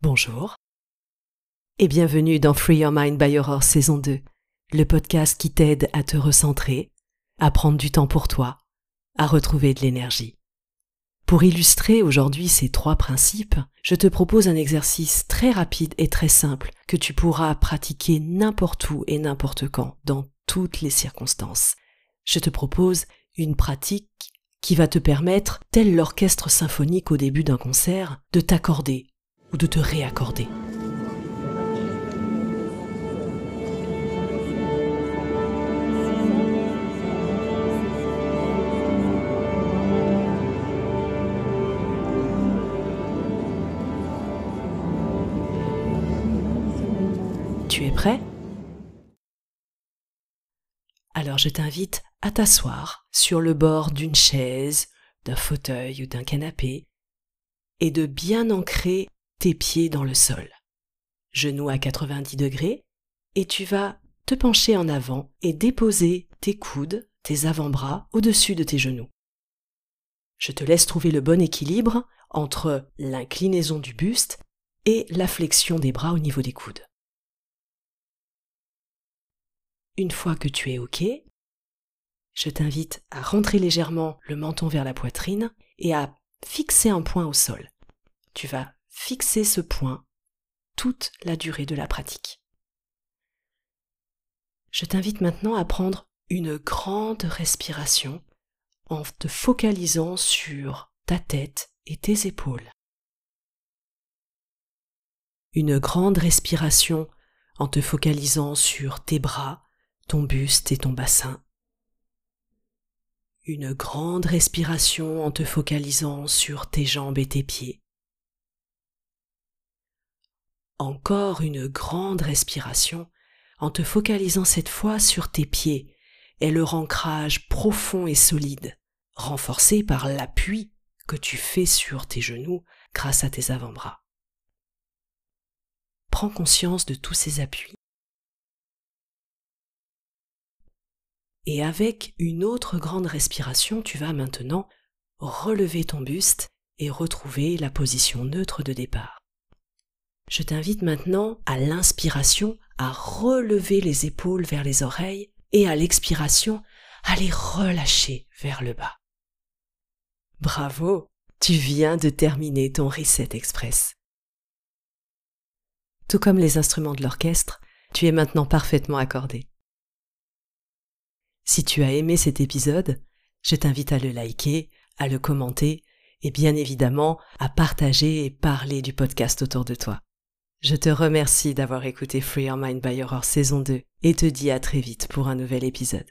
Bonjour et bienvenue dans Free Your Mind by Aurore saison 2, le podcast qui t'aide à te recentrer, à prendre du temps pour toi, à retrouver de l'énergie. Pour illustrer aujourd'hui ces trois principes, je te propose un exercice très rapide et très simple que tu pourras pratiquer n'importe où et n'importe quand, dans toutes les circonstances. Je te propose une pratique qui va te permettre, tel l'orchestre symphonique au début d'un concert, de t'accorder ou de te réaccorder. Tu es prêt? Alors je t'invite à t'asseoir sur le bord d'une chaise, d'un fauteuil ou d'un canapé et de bien ancrer tes pieds dans le sol. Genoux à 90 degrés, et tu vas te pencher en avant et déposer tes coudes, tes avant-bras au-dessus de tes genoux. Je te laisse trouver le bon équilibre entre l'inclinaison du buste et la flexion des bras au niveau des coudes. Une fois que tu es OK, je t'invite à rentrer légèrement le menton vers la poitrine et à fixer un point au sol. Tu vas fixer ce point toute la durée de la pratique. Je t'invite maintenant à prendre une grande respiration en te focalisant sur ta tête et tes épaules. Une grande respiration en te focalisant sur tes bras, ton buste et ton bassin. Une grande respiration en te focalisant sur tes jambes et tes pieds encore une grande respiration en te focalisant cette fois sur tes pieds et leur ancrage profond et solide, renforcé par l'appui que tu fais sur tes genoux grâce à tes avant-bras. Prends conscience de tous ces appuis. Et avec une autre grande respiration, tu vas maintenant relever ton buste et retrouver la position neutre de départ. Je t'invite maintenant à l'inspiration à relever les épaules vers les oreilles et à l'expiration à les relâcher vers le bas. Bravo, tu viens de terminer ton Reset Express. Tout comme les instruments de l'orchestre, tu es maintenant parfaitement accordé. Si tu as aimé cet épisode, je t'invite à le liker, à le commenter et bien évidemment à partager et parler du podcast autour de toi. Je te remercie d'avoir écouté Free Your Mind by Aurore saison 2 et te dis à très vite pour un nouvel épisode.